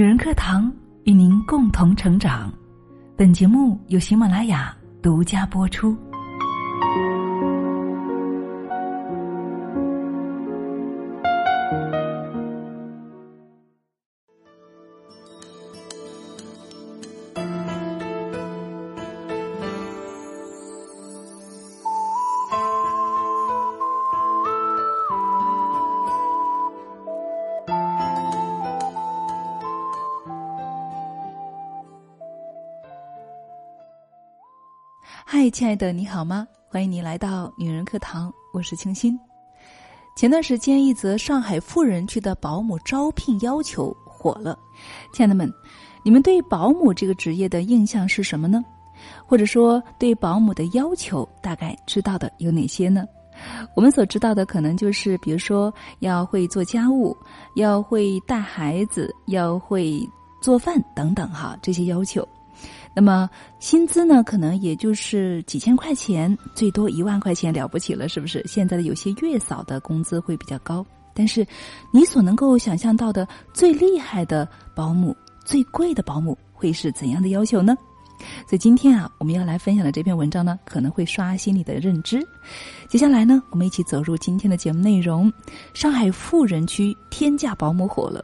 女人课堂与您共同成长。本节目由喜马拉雅独家播出。嗨，亲爱的，你好吗？欢迎你来到女人课堂，我是清新。前段时间，一则上海富人区的保姆招聘要求火了。亲爱的们，你们对保姆这个职业的印象是什么呢？或者说，对保姆的要求大概知道的有哪些呢？我们所知道的可能就是，比如说要会做家务，要会带孩子，要会做饭等等哈，这些要求。那么薪资呢，可能也就是几千块钱，最多一万块钱了不起了，是不是？现在的有些月嫂的工资会比较高，但是你所能够想象到的最厉害的保姆、最贵的保姆会是怎样的要求呢？所以今天啊，我们要来分享的这篇文章呢，可能会刷新你的认知。接下来呢，我们一起走入今天的节目内容：上海富人区天价保姆火了，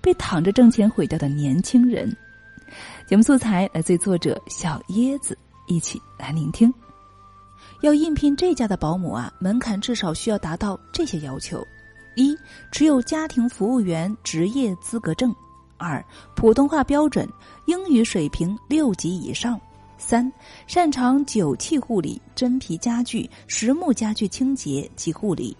被躺着挣钱毁掉的年轻人。节目素材来自作者小椰子，一起来聆听。要应聘这家的保姆啊，门槛至少需要达到这些要求：一、持有家庭服务员职业资格证；二、普通话标准，英语水平六级以上；三、擅长酒器护理、真皮家具、实木家具清洁及护理；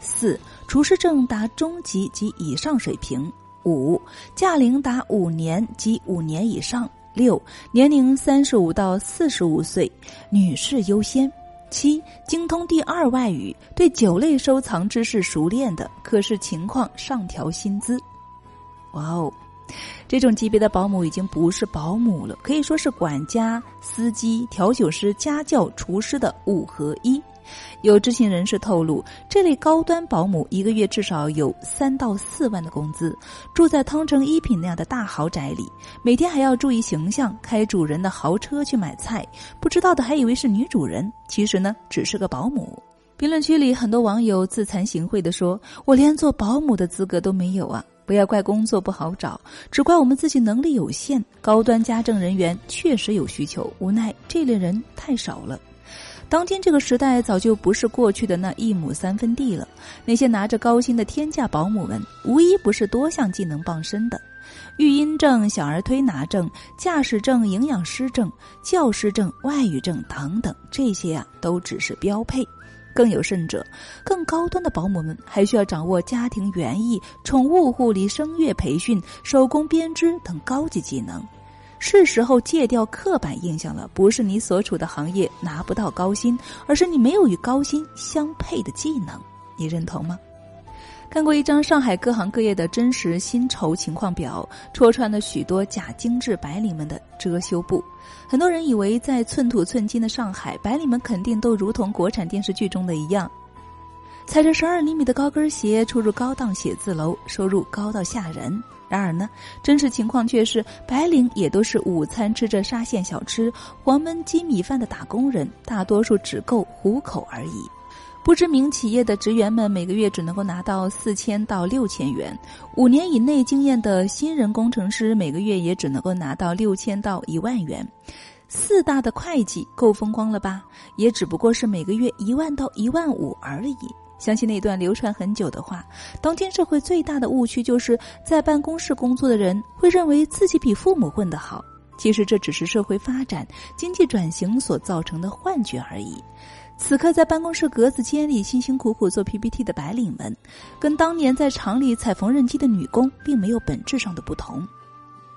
四、厨师证达中级及以上水平。五，驾龄达五年及五年以上；六，年龄三十五到四十五岁，女士优先；七，精通第二外语，对酒类收藏知识熟练的，可视情况上调薪资。哇哦，这种级别的保姆已经不是保姆了，可以说是管家、司机、调酒师、家教、厨师的五合一。有知情人士透露，这类高端保姆一个月至少有三到四万的工资，住在汤臣一品那样的大豪宅里，每天还要注意形象，开主人的豪车去买菜。不知道的还以为是女主人，其实呢只是个保姆。评论区里很多网友自惭形秽地说：“我连做保姆的资格都没有啊！”不要怪工作不好找，只怪我们自己能力有限。高端家政人员确实有需求，无奈这类人太少了。当今这个时代早就不是过去的那一亩三分地了。那些拿着高薪的天价保姆们，无一不是多项技能傍身的：育婴证、小儿推拿证、驾驶证、营养师证、教师证、外语证等等，这些啊都只是标配。更有甚者，更高端的保姆们还需要掌握家庭园艺、宠物护理、声乐培训、手工编织等高级技能。是时候戒掉刻板印象了，不是你所处的行业拿不到高薪，而是你没有与高薪相配的技能，你认同吗？看过一张上海各行各业的真实薪酬情况表，戳穿了许多假精致白领们的遮羞布。很多人以为在寸土寸金的上海，白领们肯定都如同国产电视剧中的一样，踩着十二厘米的高跟鞋出入高档写字楼，收入高到吓人。然而呢，真实情况却是，白领也都是午餐吃着沙县小吃、黄焖鸡米饭的打工人，大多数只够糊口而已。不知名企业的职员们每个月只能够拿到四千到六千元，五年以内经验的新人工程师每个月也只能够拿到六千到一万元。四大的会计够风光了吧？也只不过是每个月一万到一万五而已。相信那段流传很久的话，当今社会最大的误区就是在办公室工作的人会认为自己比父母混得好。其实这只是社会发展、经济转型所造成的幻觉而已。此刻在办公室格子间里辛辛苦苦做 PPT 的白领们，跟当年在厂里踩缝纫机的女工并没有本质上的不同。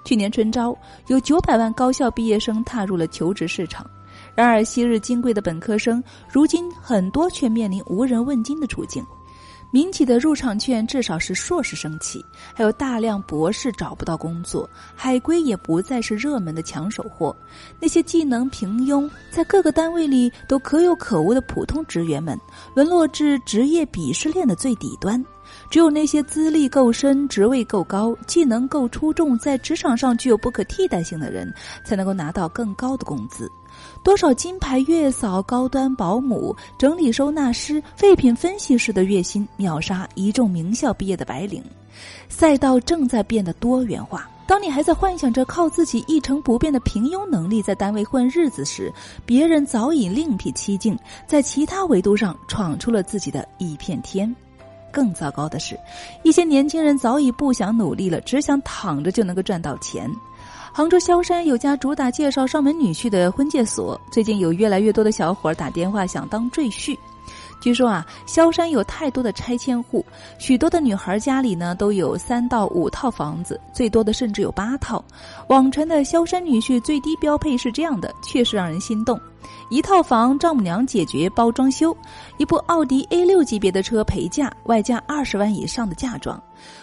去年春招，有九百万高校毕业生踏入了求职市场。然而，昔日金贵的本科生，如今很多却面临无人问津的处境。民企的入场券至少是硕士生起，还有大量博士找不到工作，海归也不再是热门的抢手货。那些技能平庸，在各个单位里都可有可无的普通职员们，沦落至职业鄙视链的最底端。只有那些资历够深、职位够高、技能够出众、在职场上具有不可替代性的人，才能够拿到更高的工资。多少金牌月嫂、高端保姆、整理收纳师、废品分析师的月薪秒杀一众名校毕业的白领。赛道正在变得多元化。当你还在幻想着靠自己一成不变的平庸能力在单位混日子时，别人早已另辟蹊径，在其他维度上闯出了自己的一片天。更糟糕的是，一些年轻人早已不想努力了，只想躺着就能够赚到钱。杭州萧山有家主打介绍上门女婿的婚介所，最近有越来越多的小伙儿打电话想当赘婿。据说啊，萧山有太多的拆迁户，许多的女孩家里呢都有三到五套房子，最多的甚至有八套。网传的萧山女婿最低标配是这样的，确实让人心动。一套房，丈母娘解决包装修；一部奥迪 A 六级别的车陪嫁，外加二十万以上的嫁妆。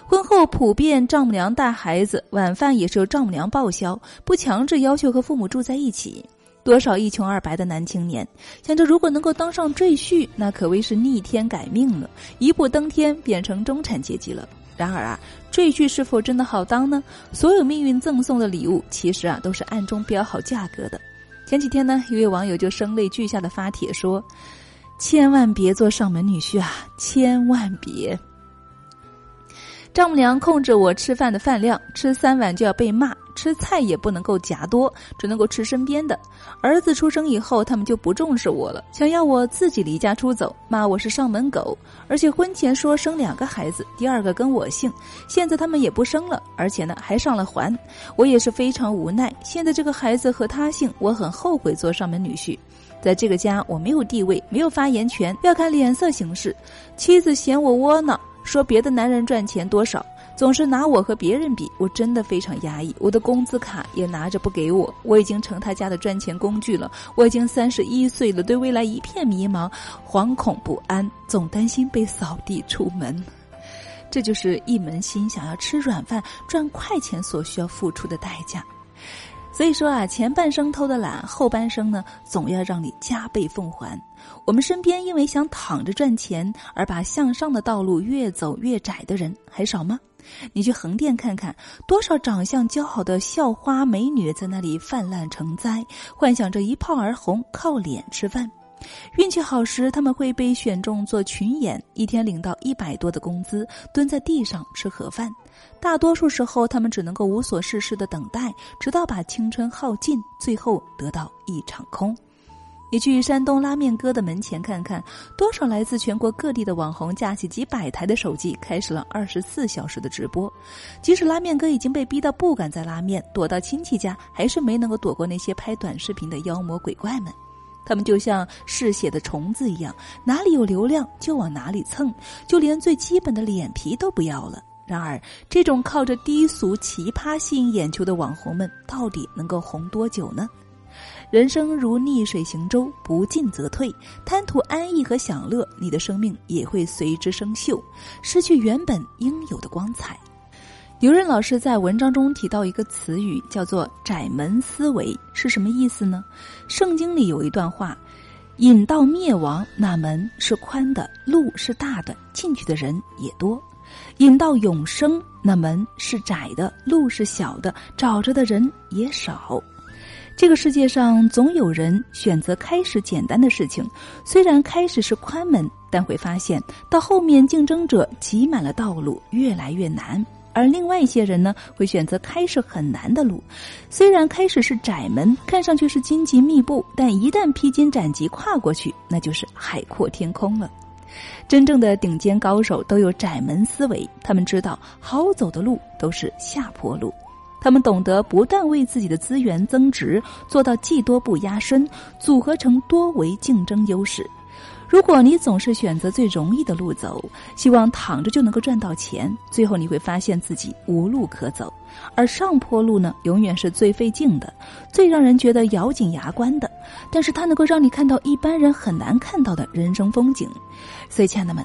婚后普遍丈母娘带孩子，晚饭也是由丈母娘报销，不强制要求和父母住在一起。多少一穷二白的男青年想着，如果能够当上赘婿，那可谓是逆天改命了，一步登天，变成中产阶级了。然而啊，赘婿是否真的好当呢？所有命运赠送的礼物，其实啊，都是暗中标好价格的。前几天呢，一位网友就声泪俱下的发帖说：“千万别做上门女婿啊，千万别！丈母娘控制我吃饭的饭量，吃三碗就要被骂，吃菜也不能够夹多，只能够吃身边的。儿子出生以后，他们就不重视我了，想要我自己离家出走，骂我是上门狗。而且婚前说生两个孩子，第二个跟我姓，现在他们也不生了，而且呢还上了环。我也是非常无奈，现在这个孩子和他姓，我很后悔做上门女婿。在这个家，我没有地位，没有发言权，要看脸色行事。妻子嫌我窝囊。说别的男人赚钱多少，总是拿我和别人比，我真的非常压抑。我的工资卡也拿着不给我，我已经成他家的赚钱工具了。我已经三十一岁了，对未来一片迷茫，惶恐不安，总担心被扫地出门。这就是一门心想要吃软饭、赚快钱所需要付出的代价。所以说啊，前半生偷的懒，后半生呢，总要让你加倍奉还。我们身边因为想躺着赚钱而把向上的道路越走越窄的人还少吗？你去横店看看，多少长相姣好的校花美女在那里泛滥成灾，幻想着一炮而红，靠脸吃饭。运气好时，他们会被选中做群演，一天领到一百多的工资，蹲在地上吃盒饭。大多数时候，他们只能够无所事事的等待，直到把青春耗尽，最后得到一场空。你去山东拉面哥的门前看看，多少来自全国各地的网红架起几百台的手机，开始了二十四小时的直播。即使拉面哥已经被逼到不敢再拉面，躲到亲戚家，还是没能够躲过那些拍短视频的妖魔鬼怪们。他们就像嗜血的虫子一样，哪里有流量就往哪里蹭，就连最基本的脸皮都不要了。然而，这种靠着低俗奇葩吸引眼球的网红们，到底能够红多久呢？人生如逆水行舟，不进则退。贪图安逸和享乐，你的生命也会随之生锈，失去原本应有的光彩。刘润老师在文章中提到一个词语，叫做“窄门思维”，是什么意思呢？圣经里有一段话：“引到灭亡，那门是宽的，路是大的，进去的人也多；引到永生，那门是窄的，路是小的，找着的人也少。”这个世界上总有人选择开始简单的事情，虽然开始是宽门，但会发现到后面竞争者挤满了道路，越来越难。而另外一些人呢，会选择开始很难的路，虽然开始是窄门，看上去是荆棘密布，但一旦披荆斩棘跨过去，那就是海阔天空了。真正的顶尖高手都有窄门思维，他们知道好走的路都是下坡路，他们懂得不断为自己的资源增值，做到技多不压身，组合成多维竞争优势。如果你总是选择最容易的路走，希望躺着就能够赚到钱，最后你会发现自己无路可走。而上坡路呢，永远是最费劲的，最让人觉得咬紧牙关的，但是它能够让你看到一般人很难看到的人生风景。所以，亲爱的们，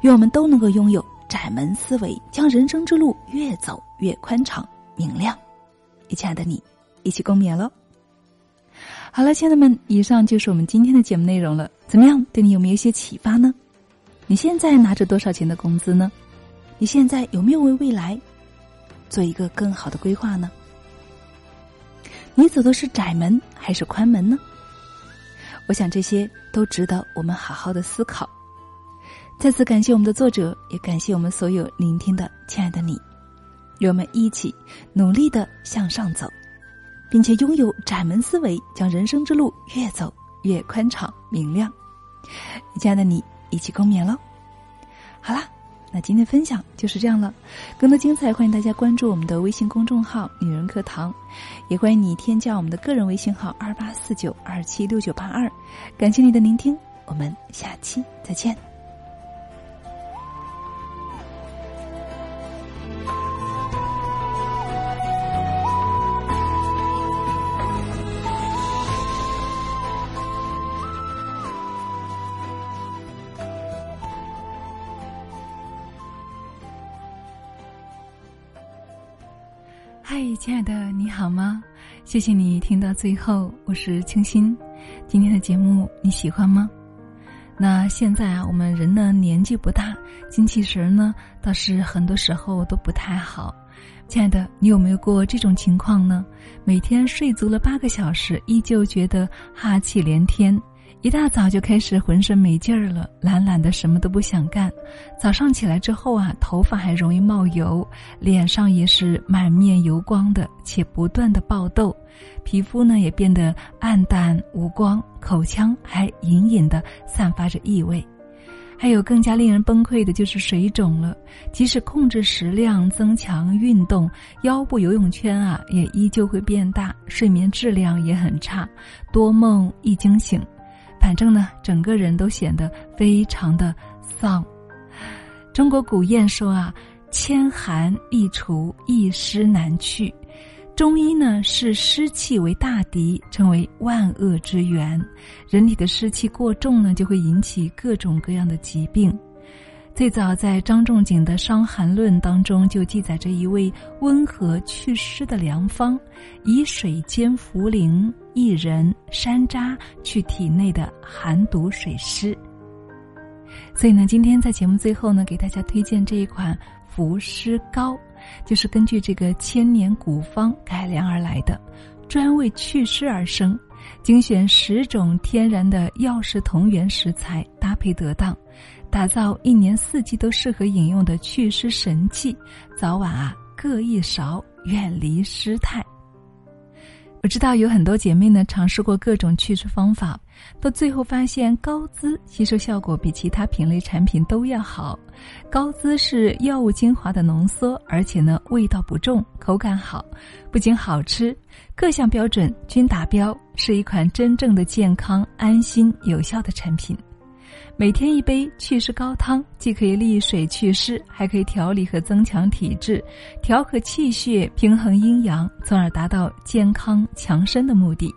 愿我们都能够拥有窄门思维，将人生之路越走越宽敞明亮。亲爱的你，一起共勉喽！好了，亲爱的们，以上就是我们今天的节目内容了。怎么样，对你有没有一些启发呢？你现在拿着多少钱的工资呢？你现在有没有为未来做一个更好的规划呢？你走的是窄门还是宽门呢？我想这些都值得我们好好的思考。再次感谢我们的作者，也感谢我们所有聆听的亲爱的你，让我们一起努力的向上走，并且拥有窄门思维，将人生之路越走越宽敞明亮。亲爱的你，一起共勉喽！好啦。那今天分享就是这样了，更多精彩欢迎大家关注我们的微信公众号“女人课堂”，也欢迎你添加我们的个人微信号二八四九二七六九八二。感谢你的聆听，我们下期再见。嗨，亲爱的，你好吗？谢谢你听到最后，我是清新。今天的节目你喜欢吗？那现在啊，我们人呢年纪不大，精气神呢倒是很多时候都不太好。亲爱的，你有没有过这种情况呢？每天睡足了八个小时，依旧觉得哈气连天。一大早就开始浑身没劲儿了，懒懒的什么都不想干。早上起来之后啊，头发还容易冒油，脸上也是满面油光的，且不断的爆痘，皮肤呢也变得暗淡无光，口腔还隐隐的散发着异味。还有更加令人崩溃的就是水肿了，即使控制食量、增强运动，腰部游泳圈啊也依旧会变大，睡眠质量也很差，多梦易惊醒。反正呢，整个人都显得非常的丧。中国古谚说啊：“千寒易除，一湿难去。”中医呢视湿气为大敌，称为万恶之源。人体的湿气过重呢，就会引起各种各样的疾病。最早在张仲景的《伤寒论》当中就记载着一味温和祛湿的良方，以水煎茯苓、薏仁、山楂去体内的寒毒水湿。所以呢，今天在节目最后呢，给大家推荐这一款伏湿膏，就是根据这个千年古方改良而来的，专为祛湿而生，精选十种天然的药食同源食材，搭配得当。打造一年四季都适合饮用的祛湿神器，早晚啊各一勺，远离湿态。我知道有很多姐妹呢尝试过各种祛湿方法，到最后发现高滋吸收效果比其他品类产品都要好。高滋是药物精华的浓缩，而且呢味道不重，口感好，不仅好吃，各项标准均达标，是一款真正的健康、安心、有效的产品。每天一杯祛湿高汤，既可以利水祛湿，还可以调理和增强体质，调和气血，平衡阴阳，从而达到健康强身的目的。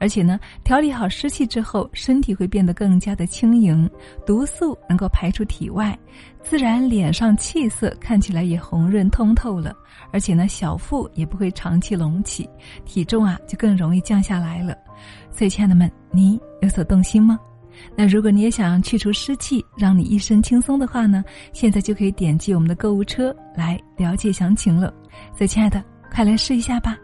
而且呢，调理好湿气之后，身体会变得更加的轻盈，毒素能够排出体外，自然脸上气色看起来也红润通透了。而且呢，小腹也不会长期隆起，体重啊就更容易降下来了。所以，亲爱的们，你有所动心吗？那如果你也想去除湿气，让你一身轻松的话呢，现在就可以点击我们的购物车来了解详情了。所以，亲爱的，快来试一下吧。